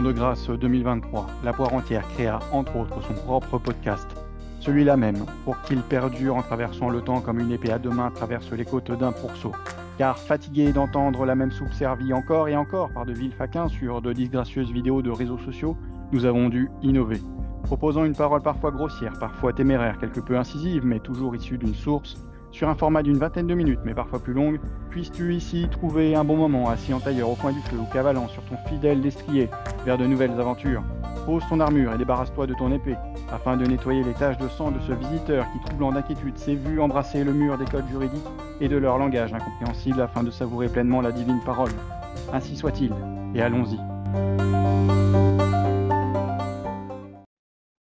de grâce 2023, La Poire Entière créa entre autres son propre podcast, celui-là même, pour qu'il perdure en traversant le temps comme une épée à deux mains traverse les côtes d'un pourceau. Car fatigué d'entendre la même soupe servie encore et encore par de vils faquins sur de disgracieuses vidéos de réseaux sociaux, nous avons dû innover. Proposant une parole parfois grossière, parfois téméraire, quelque peu incisive, mais toujours issue d'une source, sur un format d'une vingtaine de minutes, mais parfois plus longue, puisses-tu ici trouver un bon moment assis en tailleur au coin du feu ou cavalant sur ton fidèle destrier vers de nouvelles aventures. Pose ton armure et débarrasse-toi de ton épée, afin de nettoyer les taches de sang de ce visiteur qui, troublant d'inquiétude, s'est vu embrasser le mur des codes juridiques et de leur langage incompréhensible afin de savourer pleinement la divine parole. Ainsi soit-il, et allons-y.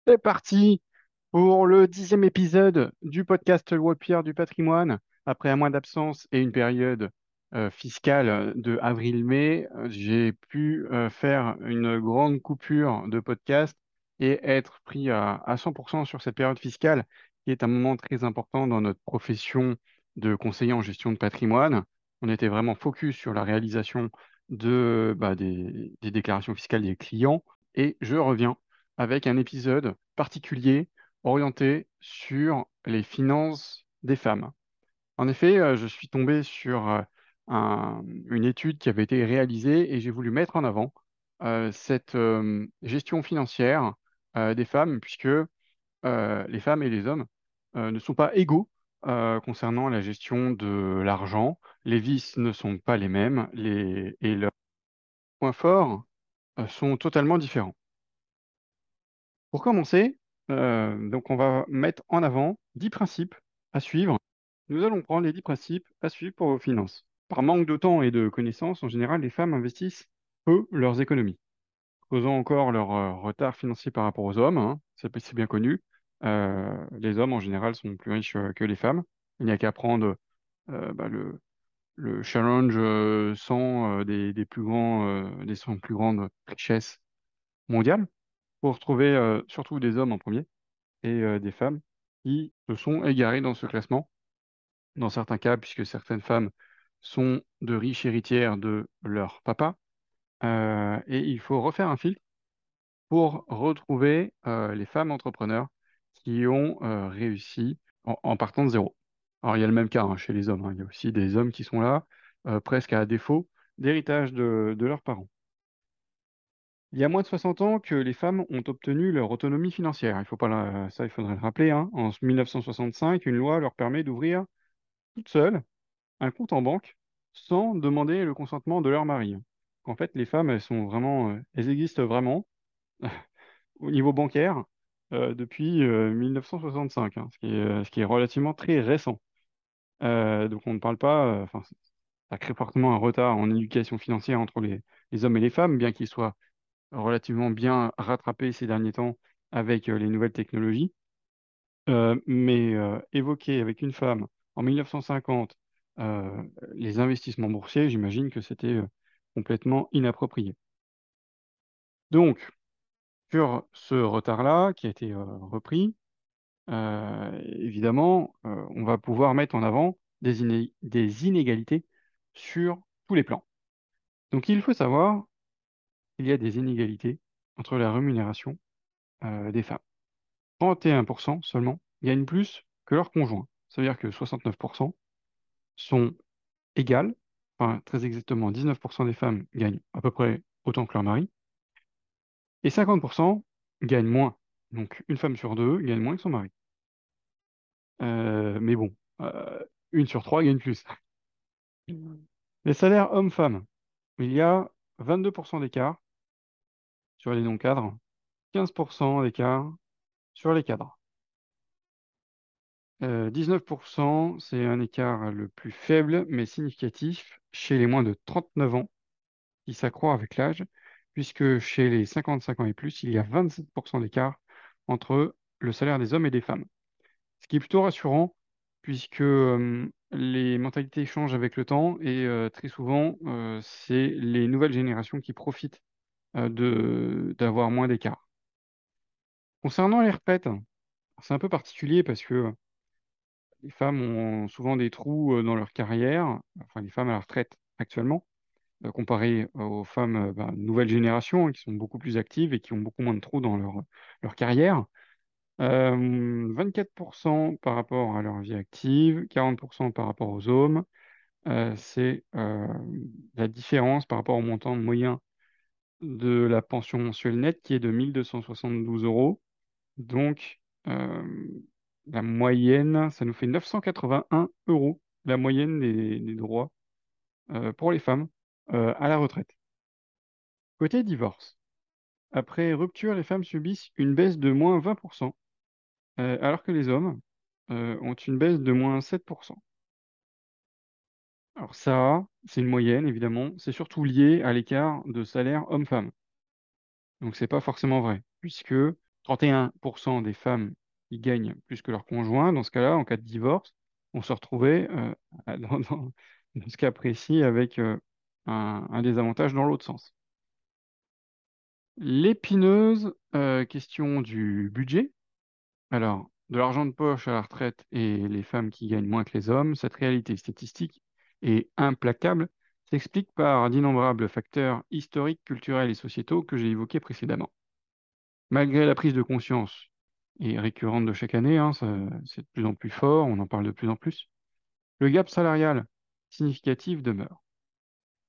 C'est parti pour le dixième épisode du podcast Pierre du patrimoine. Après un mois d'absence et une période euh, fiscale de avril-mai, euh, j'ai pu euh, faire une grande coupure de podcast et être pris à, à 100% sur cette période fiscale, qui est un moment très important dans notre profession de conseiller en gestion de patrimoine. On était vraiment focus sur la réalisation de, bah, des déclarations fiscales des clients. Et je reviens avec un épisode particulier orienté sur les finances des femmes. En effet, euh, je suis tombé sur euh, un- une étude qui avait été réalisée et j'ai voulu mettre en avant euh, cette gestion financière des femmes, puisque les femmes et les hommes ne sont pas égaux concernant la gestion de l'argent. Les vices ne sont pas les mêmes les, et leurs points forts sont totalement différents. Pour commencer, donc on va mettre en avant 10 principes à suivre. Nous allons prendre les 10 principes à suivre pour vos finances. Par manque de temps et de connaissances, en général, les femmes investissent peu leurs économies, causant encore leur euh, retard financier par rapport aux hommes. hein. C'est bien connu. Euh, les hommes, en général, sont plus riches euh, que les femmes. Il n'y a qu'à prendre euh, bah, le, le challenge euh, 100 euh, des, plus grands, euh, des 100 plus grandes richesses mondiales pour retrouver euh, surtout des hommes en premier et euh, des femmes qui se sont égarées dans ce classement. Dans certains cas, puisque certaines femmes sont de riches héritières de leur papa, euh, et il faut refaire un filtre pour retrouver les femmes entrepreneurs qui ont réussi en, partant de zéro. Alors, il y a le même cas hein, chez les hommes. hein. Il y a aussi des hommes qui sont là, presque à défaut d'héritage de leurs parents. Il y a moins de 60 ans que les femmes ont obtenu leur autonomie financière. Il faut pas la- ça, il faudrait le rappeler, hein. En 1965, une loi leur permet d'ouvrir toutes seules un compte en banque sans demander le consentement de leur mari. En fait, les femmes, elles sont vraiment, euh, elles existent vraiment au niveau bancaire euh, depuis euh, 1965, hein, ce qui est, euh, relativement très récent. Euh, donc on ne parle pas, euh, ça crée fortement un retard en éducation financière entre les hommes et les femmes, bien qu'ils soient relativement bien rattrapés ces derniers temps avec euh, les nouvelles technologies. Euh, mais euh, évoquer avec une femme en 1950 euh, les investissements boursiers, j'imagine que c'était complètement inapproprié. Donc, sur ce retard-là, qui a été repris, évidemment, on va pouvoir mettre en avant des inégalités sur tous les plans. Donc, il faut savoir qu'il y a des inégalités entre la rémunération euh, des femmes. 31% seulement gagnent plus que leur conjoint. Ça veut dire que 69% sont égales. Enfin, très exactement, 19% des femmes gagnent à peu près autant que leur mari. Et 50% gagnent moins. Donc, une femme sur deux gagne moins que son mari. Euh, mais bon, euh, une sur trois gagne plus. Les salaires hommes-femmes, il y a 22% d'écart sur les non-cadres, 15% d'écart sur les cadres. Euh, 19%, c'est un écart le plus faible mais significatif chez les moins de 39 ans qui s'accroît avec l'âge, puisque chez les 55 ans et plus, il y a 27% d'écart entre le salaire des hommes et des femmes. Ce qui est plutôt rassurant, puisque euh, les mentalités changent avec le temps et euh, très souvent, euh, c'est les nouvelles générations qui profitent euh, d'avoir moins d'écart. Concernant les retraites, c'est un peu particulier parce que les femmes ont souvent des trous euh, dans leur carrière, enfin les femmes à la retraite actuellement, euh, comparé aux femmes euh, bah, nouvelle génération, hein, qui sont beaucoup plus actives et qui ont beaucoup moins de trous dans leur, leur carrière. Euh, 24% par rapport à leur vie active, 40% par rapport aux hommes. Euh, c'est euh, la différence par rapport au montant moyen de la pension mensuelle nette qui est de 1272 euros. Donc, euh, la moyenne, ça nous fait 981 euros, la moyenne des, droits euh, pour les femmes euh, à la retraite. Côté divorce, après rupture, les femmes subissent une baisse de moins 20%, euh, alors que les hommes ont une baisse de moins 7%. Alors ça, c'est une moyenne, évidemment. C'est surtout lié à l'écart de salaire homme-femme. Donc c'est pas forcément vrai, puisque 31% des femmes gagnent plus que leur conjoint, dans ce cas-là, en cas de divorce, vont se retrouver euh, dans, ce cas précis avec euh, un, un désavantage dans l'autre sens. L'épineuse euh, question du budget. Alors, de l'argent de poche à la retraite et les femmes qui gagnent moins que les hommes, cette réalité statistique est implacable, s'explique par d'innombrables facteurs historiques, culturels et sociétaux que j'ai évoqués précédemment. Malgré la prise de conscience, et récurrente de chaque année, hein, c'est de plus en plus fort, on en parle de plus en plus, le gap salarial significatif demeure.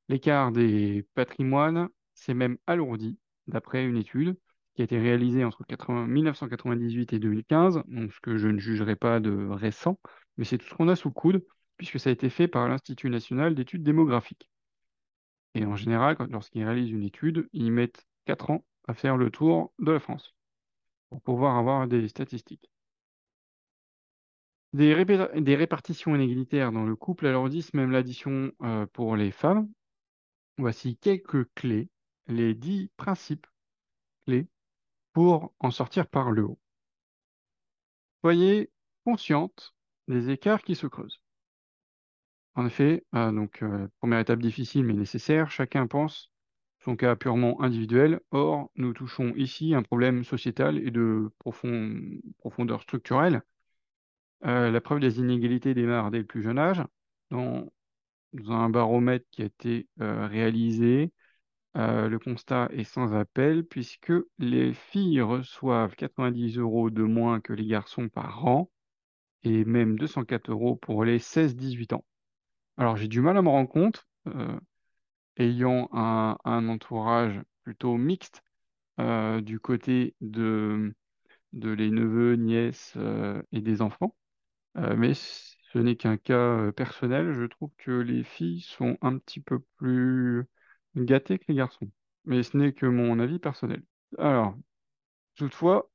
L'écart des patrimoines s'est même alourdi, d'après une étude qui a été réalisée entre 80 1998 et 2015, donc ce que je ne jugerai pas de récent, mais c'est tout ce qu'on a sous le coude, puisque ça a été fait par l'Institut national d'études démographiques. Et en général, lorsqu'ils réalisent une étude, ils mettent 4 ans à faire le tour de la France pour pouvoir avoir des statistiques. Des répartitions inégalitaires dans le couple alourdissent même l'addition euh, pour les femmes. Voici quelques clés, les 10 principes clés pour en sortir par le haut. Soyez consciente des écarts qui se creusent. En effet, euh, donc, euh, première étape difficile mais nécessaire, chacun pense son cas purement individuel. Or, nous touchons ici un problème sociétal et de profond- profondeur structurelle. Euh, la preuve des inégalités démarre dès le plus jeune âge. Dans, un baromètre qui a été réalisé, le constat est sans appel puisque les filles reçoivent 90 euros de moins que les garçons par an et même 204 euros pour les 16-18 ans. Alors j'ai du mal à me rendre compte, euh, ayant un, entourage plutôt mixte euh, du côté de, les neveux, nièces euh, et des enfants. Mais ce n'est qu'un cas personnel. Je trouve que les filles sont un petit peu plus gâtées que les garçons. Mais ce n'est que mon avis personnel. Alors, toutefois,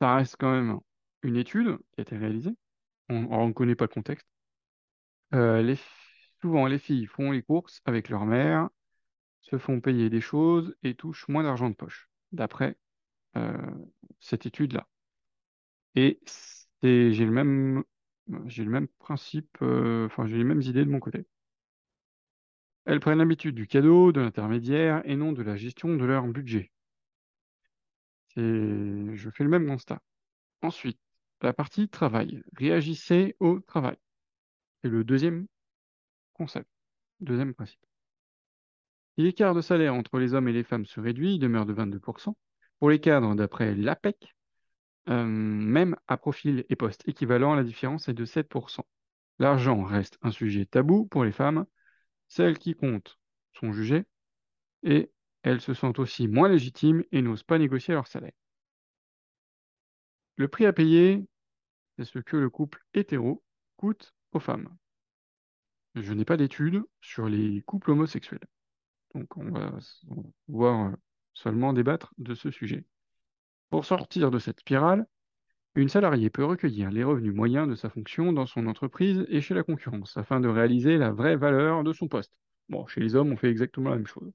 ça reste quand même une étude qui a été réalisée. On ne connaît pas le contexte. Souvent, les filles font les courses avec leur mère, se font payer des choses et touchent moins d'argent de poche, d'après euh, cette étude-là. Et j'ai le même, principe, euh, enfin, j'ai les mêmes idées de mon côté. Elles prennent l'habitude du cadeau, de l'intermédiaire et non de la gestion de leur budget. Je fais le même constat. Ensuite, la partie travail. Réagissez au travail. C'est le deuxième concept, deuxième principe. L'écart de salaire entre les hommes et les femmes se réduit, il demeure de 22%. Pour les cadres, d'après l'APEC, euh, même à profil et poste équivalent, la différence est de 7%. L'argent reste un sujet tabou pour les femmes. Celles qui comptent sont jugées et elles se sentent aussi moins légitimes et n'osent pas négocier leur salaire. Le prix à payer, c'est ce que le couple hétéro coûte aux femmes. Je n'ai pas d'études sur les couples homosexuels. Donc on va pouvoir seulement débattre de ce sujet. Pour sortir de cette spirale, une salariée peut recueillir les revenus moyens de sa fonction dans son entreprise et chez la concurrence afin de réaliser la vraie valeur de son poste. Bon, chez les hommes, on fait exactement la même chose.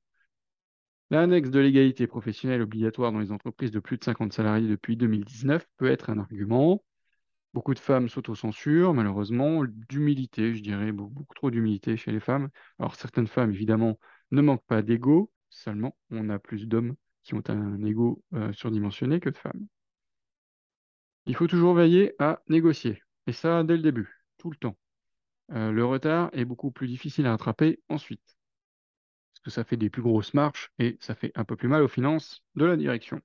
L'annexe de l'égalité professionnelle obligatoire dans les entreprises de plus de 50 salariés depuis 2019 peut être un argument. Beaucoup de femmes s'autocensurent, malheureusement, d'humilité, je dirais, beaucoup, trop d'humilité chez les femmes. Alors certaines femmes, évidemment, ne manquent pas d'ego, seulement on a plus d'hommes qui ont un ego euh, surdimensionné que de femmes. Il faut toujours veiller à négocier, et ça dès le début, tout le temps. Euh, le retard est beaucoup plus difficile à rattraper ensuite. que ça fait des plus grosses marches et ça fait un peu plus mal aux finances de la direction.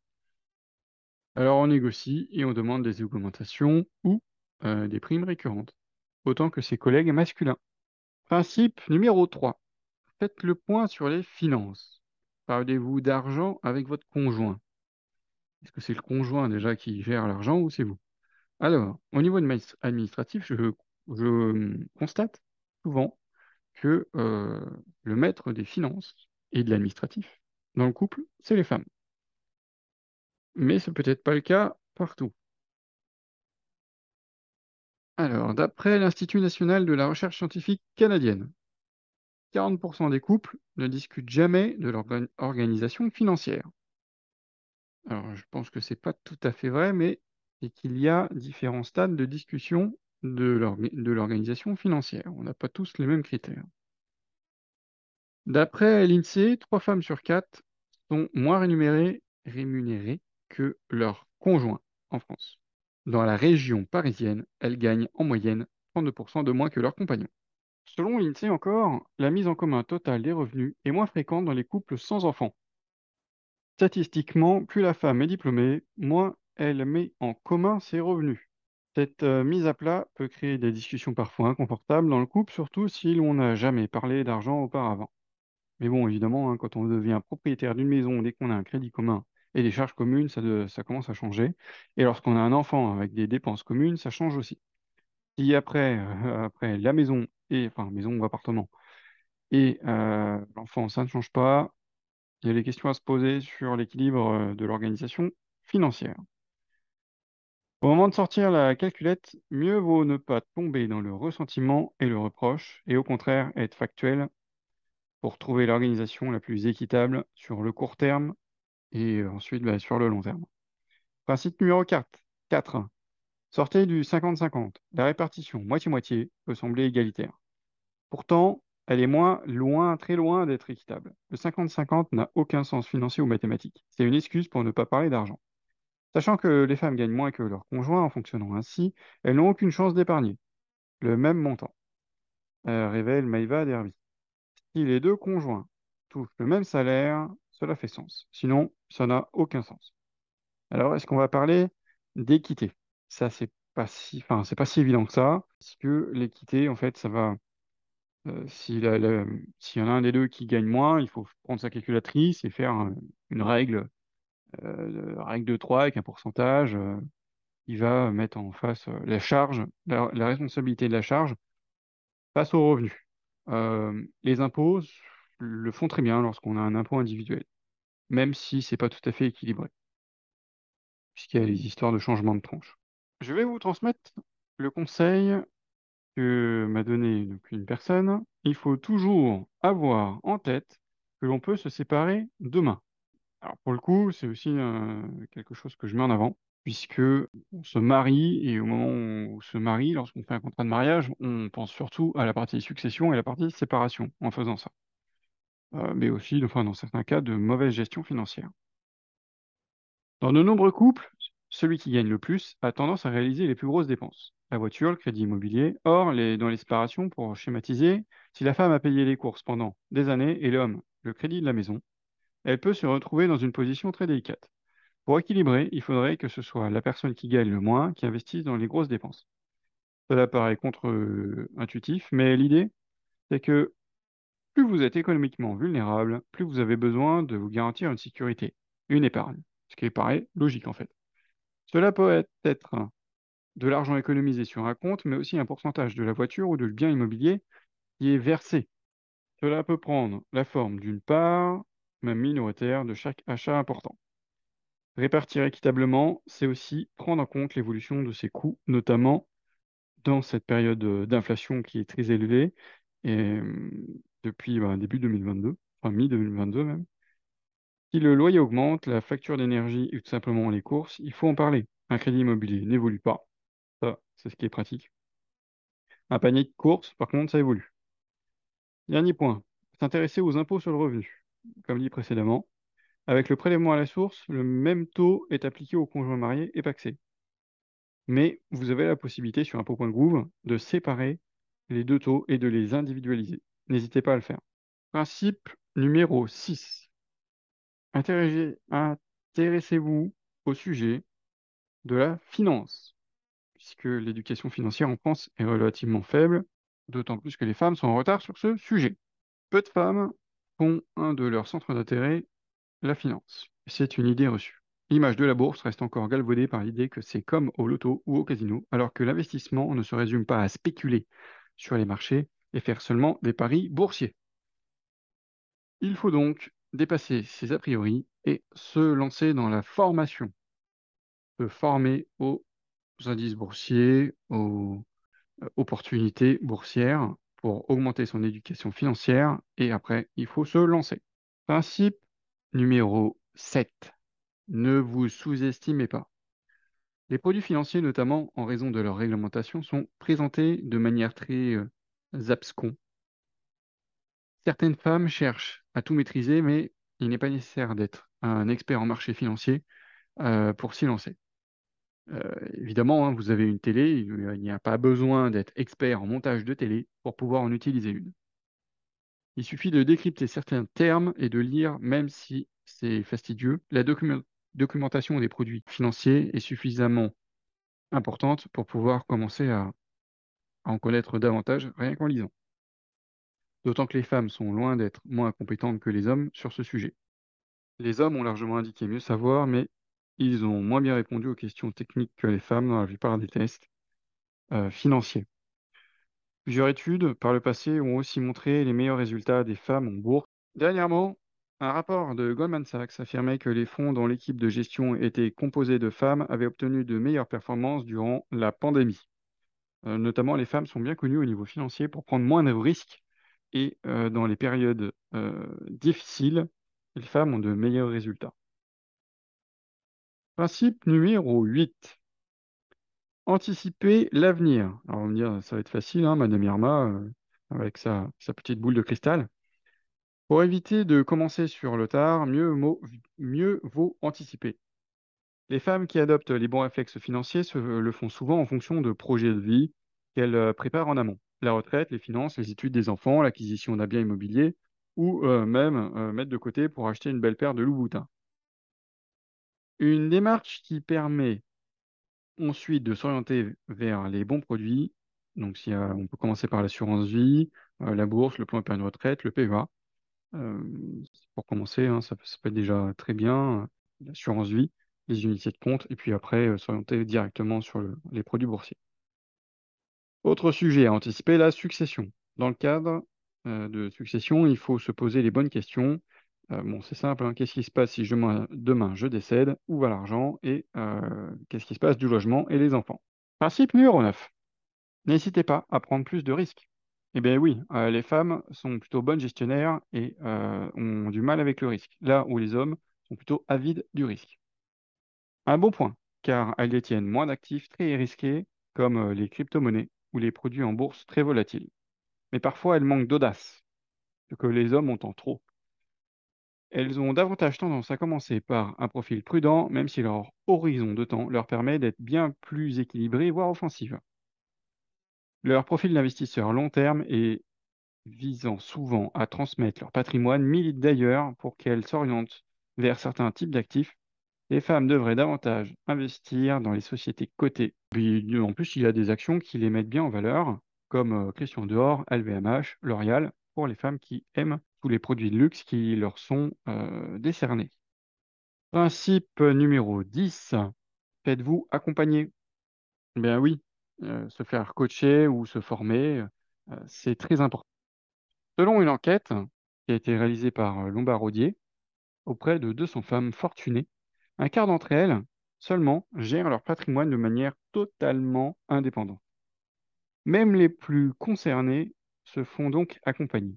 Alors on négocie et on demande des augmentations ou euh, des primes récurrentes, autant que ses collègues masculins. Principe numéro 3. Faites le point sur les finances. Parlez-vous d'argent avec votre conjoint? Est-ce que c'est le conjoint déjà qui gère l'argent ou c'est vous? Alors, au niveau administratif, je, hum, constate souvent que euh, le maître des finances et de l'administratif dans le couple, c'est les femmes. Mais ce peut-être pas le cas partout. Alors, d'après l'Institut national de la recherche scientifique canadienne, 40% des couples ne discutent jamais de leur organisation financière. Alors, je pense que c'est pas tout à fait vrai, mais c'est qu'il y a différents stades de discussion de l'organisation financière. On n'a pas tous les mêmes critères. D'après l'INSEE, trois femmes sur quatre sont moins rémunérées, rémunérées que leur conjoint en France. Dans la région parisienne, elles gagnent en moyenne 32% de moins que leurs compagnons. Selon l'INSEE encore, la mise en commun totale des revenus est moins fréquente dans les couples sans enfants. Statistiquement, plus la femme est diplômée, moins elle met en commun ses revenus. Cette euh, mise à plat peut créer des discussions parfois inconfortables dans le couple, surtout si l'on n'a jamais parlé d'argent auparavant. Mais bon, évidemment, hein, quand on devient propriétaire d'une maison, dès qu'on a un crédit commun et des charges communes, ça, commence à changer. Et lorsqu'on a un enfant avec des dépenses communes, ça change aussi. Si après, euh, après la maison, et, enfin maison ou appartement, et euh, l'enfant, ça ne change pas, il y a des questions à se poser sur l'équilibre de l'organisation financière. Au moment de sortir la calculette, mieux vaut ne pas tomber dans le ressentiment et le reproche, et au contraire être factuel pour trouver l'organisation la plus équitable sur le court terme et ensuite bah, sur le long terme. Principe numéro 4. 4. Sortez du 50-50. La répartition moitié-moitié peut sembler égalitaire. Pourtant, elle est moins loin, très loin d'être équitable. Le 50-50 n'a aucun sens financier ou mathématique. C'est une excuse pour ne pas parler d'argent. Sachant que les femmes gagnent moins que leurs conjoints en fonctionnant ainsi, elles n'ont aucune chance d'épargner le même montant, euh, révèle Maïva Derby. Si les deux conjoints touchent le même salaire, cela fait sens. Sinon, ça n'a aucun sens. Alors, est-ce qu'on va parler d'équité? Ça, c'est pas si, enfin, c'est pas si évident que ça, parce que l'équité, en fait, ça va. Euh, si s'il y en a un des deux qui gagne moins, il faut prendre sa calculatrice et faire euh, une règle, euh, règle de 3 avec un pourcentage. il va mettre en face la charge, la, la responsabilité de la charge face aux revenus. les impôts le font très bien lorsqu'on a un impôt individuel, même si c'est pas tout à fait équilibré, puisqu'il y a les histoires de changement de tranche. Je vais vous transmettre le conseil que m'a donné une personne. Il faut toujours avoir en tête que l'on peut se séparer demain. Alors pour le coup, c'est aussi euh, quelque chose que je mets en avant, puisque on se marie et au moment où on se marie, lorsqu'on fait un contrat de mariage, on pense surtout à la partie succession et la partie séparation en faisant ça. Euh, mais aussi, enfin, dans certains cas, de mauvaise gestion financière. Dans de nombreux couples, celui qui gagne le plus a tendance à réaliser les plus grosses dépenses. La voiture, le crédit immobilier. Or, dans les séparations, pour schématiser, si la femme a payé les courses pendant des années et l'homme le crédit de la maison, elle peut se retrouver dans une position très délicate. Pour équilibrer, il faudrait que ce soit la personne qui gagne le moins qui investisse dans les grosses dépenses. Cela paraît contre-intuitif, mais l'idée, c'est que plus vous êtes économiquement vulnérable, plus vous avez besoin de vous garantir une sécurité, une épargne, ce qui paraît logique en fait. Cela peut être de l'argent économisé sur un compte, mais aussi un pourcentage de la voiture ou de bien immobilier qui est versé. Cela peut prendre la forme d'une part, même minoritaire, de chaque achat important. Répartir équitablement, c'est aussi prendre en compte l'évolution de ses coûts, notamment dans cette période d'inflation qui est très élevée, et depuis bah, début 2022, enfin mi-2022 même. Si le loyer augmente, la facture d'énergie et tout simplement les courses, il faut en parler. Un crédit immobilier n'évolue pas. Ça, c'est ce qui est pratique. Un panier de courses, par contre, ça évolue. Dernier point, s'intéresser aux impôts sur le revenu. Comme dit précédemment, avec le prélèvement à la source, le même taux est appliqué aux conjoints mariés et paxés. Mais vous avez la possibilité sur impôt.gouv de séparer les deux taux et de les individualiser. N'hésitez pas à le faire. Principe numéro 6. Intéressez-vous au sujet de la finance, puisque l'éducation financière en France est relativement faible, d'autant plus que les femmes sont en retard sur ce sujet. Peu de femmes font un de leurs centres d'intérêt la finance. C'est une idée reçue. L'image de la bourse reste encore galvaudée par l'idée que c'est comme au loto ou au casino, alors que l'investissement ne se résume pas à spéculer sur les marchés et faire seulement des paris boursiers. Il faut donc dépasser ces a priori et se lancer dans la formation, se former aux indices boursiers, aux euh, opportunités boursières pour augmenter son éducation financière et après, il faut se lancer. Principe numéro 7. Ne vous sous-estimez pas. Les produits financiers, notamment en raison de leur réglementation, sont présentés de manière très euh, abscon. Certaines femmes cherchent à tout maîtriser, mais il n'est pas nécessaire d'être un expert en marché financier euh, pour s'y lancer. Euh, évidemment, hein, vous avez une télé, il n'y a pas besoin d'être expert en montage de télé pour pouvoir en utiliser une. Il suffit de décrypter certains termes et de lire, même si c'est fastidieux, la documentation des produits financiers est suffisamment importante pour pouvoir commencer à, en connaître davantage rien qu'en lisant. D'autant que les femmes sont loin d'être moins compétentes que les hommes sur ce sujet. Les hommes ont largement indiqué mieux savoir, mais ils ont moins bien répondu aux questions techniques que les femmes dans la plupart des tests euh, financiers. Plusieurs études par le passé ont aussi montré les meilleurs résultats des femmes en bourse. Dernièrement, un rapport de Goldman Sachs affirmait que les fonds dont l'équipe de gestion était composée de femmes avaient obtenu de meilleures performances durant la pandémie. Euh, notamment, les femmes sont bien connues au niveau financier pour prendre moins de risques et euh, dans les périodes difficiles, les femmes ont de meilleurs résultats. Principe numéro 8. Anticiper l'avenir. Alors, on va me dire, ça va être facile, hein, Madame Irma, euh, avec sa, petite boule de cristal. Pour éviter de commencer sur le tard, mieux vaut anticiper. Les femmes qui adoptent les bons réflexes financiers se, le font souvent en fonction de projets de vie qu'elles euh, préparent en amont. La retraite, les finances, les études des enfants, l'acquisition d'un bien immobilier, ou euh, même mettre de côté pour acheter une belle paire de loups-boutins. Une démarche qui permet ensuite de s'orienter vers les bons produits. Donc, on peut commencer par l'assurance vie, euh, la bourse, le plan épargne retraite, le PEA. Euh, pour commencer, hein, ça, peut être déjà très bien. Euh, l'assurance vie, les unités de compte, et puis après, s'orienter directement sur les produits boursiers. Autre sujet à anticiper, la succession. Dans le cadre de succession, il faut se poser les bonnes questions euh, bon, c'est simple, hein. Qu'est-ce qui se passe si demain je décède? Où va l'argent? Et euh, qu'est-ce qui se passe du logement et les enfants? Principe numéro 9. N'hésitez pas à prendre plus de risques. Eh bien oui, euh, les femmes sont plutôt bonnes gestionnaires et ont du mal avec le risque, là où les hommes sont plutôt avides du risque. Un bon point, car elles détiennent moins d'actifs très risqués comme les crypto-monnaies ou les produits en bourse très volatiles. Mais parfois elles manquent d'audace, ce que les hommes ont en trop. Elles ont davantage tendance à commencer par un profil prudent, même si leur horizon de temps leur permet d'être bien plus équilibré, voire offensif. Leur profil d'investisseur long terme et visant souvent à transmettre leur patrimoine milite d'ailleurs pour qu'elles s'orientent vers certains types d'actifs. Les femmes devraient davantage investir dans les sociétés cotées. En plus, il y a des actions qui les mettent bien en valeur, comme euh, Christian Dior, LVMH, L'Oréal, pour les femmes qui aiment tous les produits de luxe qui leur sont euh, décernés. Principe numéro 10, faites-vous accompagner. Bien oui, euh, se faire coacher ou se former, c'est très important. Selon une enquête qui a été réalisée par Lombardier auprès de 200 femmes fortunées, un quart d'entre elles seulement gèrent leur patrimoine de manière totalement indépendante. Même les plus concernées se font donc accompagner.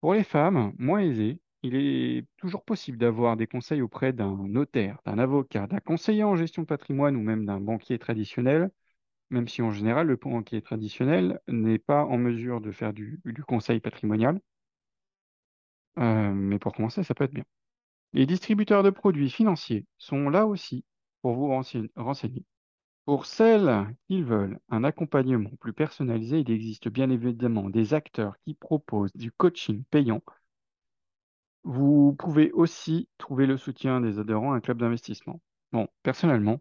Pour les femmes moins aisées, il est toujours possible d'avoir des conseils auprès d'un notaire, d'un avocat, d'un conseiller en gestion de patrimoine ou même d'un banquier traditionnel, même si en général le banquier traditionnel n'est pas en mesure de faire du, conseil patrimonial. Euh, mais pour commencer, ça peut être bien. Les distributeurs de produits financiers sont là aussi pour vous renseigner. Pour celles qui veulent un accompagnement plus personnalisé, il existe bien évidemment des acteurs qui proposent du coaching payant Vous pouvez aussi trouver le soutien des adhérents à un club d'investissement. Bon, personnellement,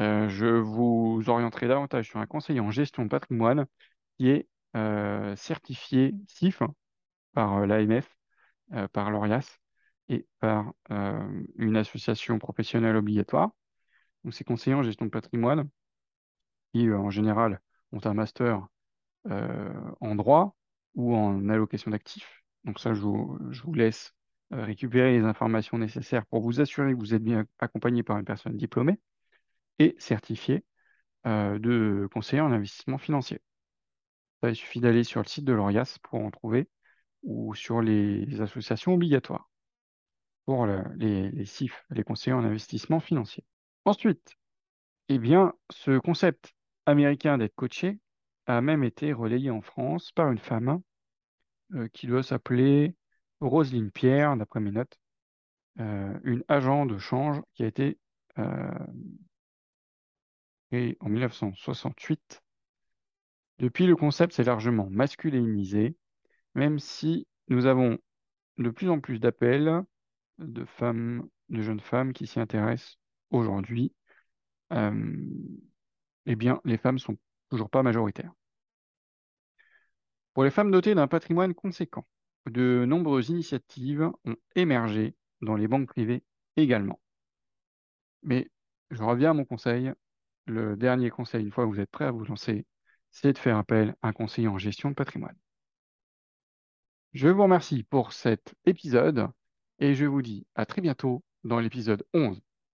euh, je vous orienterai davantage sur un conseiller en gestion de patrimoine qui est euh, certifié CIF par l'AMF, par l'ORIAS et par une association professionnelle obligatoire. Donc, ces conseillers en gestion de patrimoine qui, en général, ont un master en droit ou en allocation d'actifs. Donc ça, je vous, laisse récupérer les informations nécessaires pour vous assurer que vous êtes bien accompagné par une personne diplômée et certifiée de conseiller en investissement financier. Il suffit d'aller sur le site de l'ORIAS pour en trouver ou sur les associations obligatoires pour les, CIF, les conseillers en investissement financier. Ensuite, eh bien, ce concept américain d'être coaché a même été relayé en France par une femme euh, qui doit s'appeler Roselyne Pierre, d'après mes notes, euh, une agent de change qui a été euh, créée en 1968. Depuis, le concept s'est largement masculinisé, même si nous avons de plus en plus d'appels de femmes, de jeunes femmes qui s'y intéressent aujourd'hui. eh bien, les femmes sont toujours pas majoritaires. Pour les femmes dotées d'un patrimoine conséquent, de nombreuses initiatives ont émergé dans les banques privées également. Mais je reviens à mon conseil. Le dernier conseil, une fois que vous êtes prêt à vous lancer, c'est de faire appel à un conseiller en gestion de patrimoine. Je vous remercie pour cet épisode et je vous dis à très bientôt dans l'épisode 11.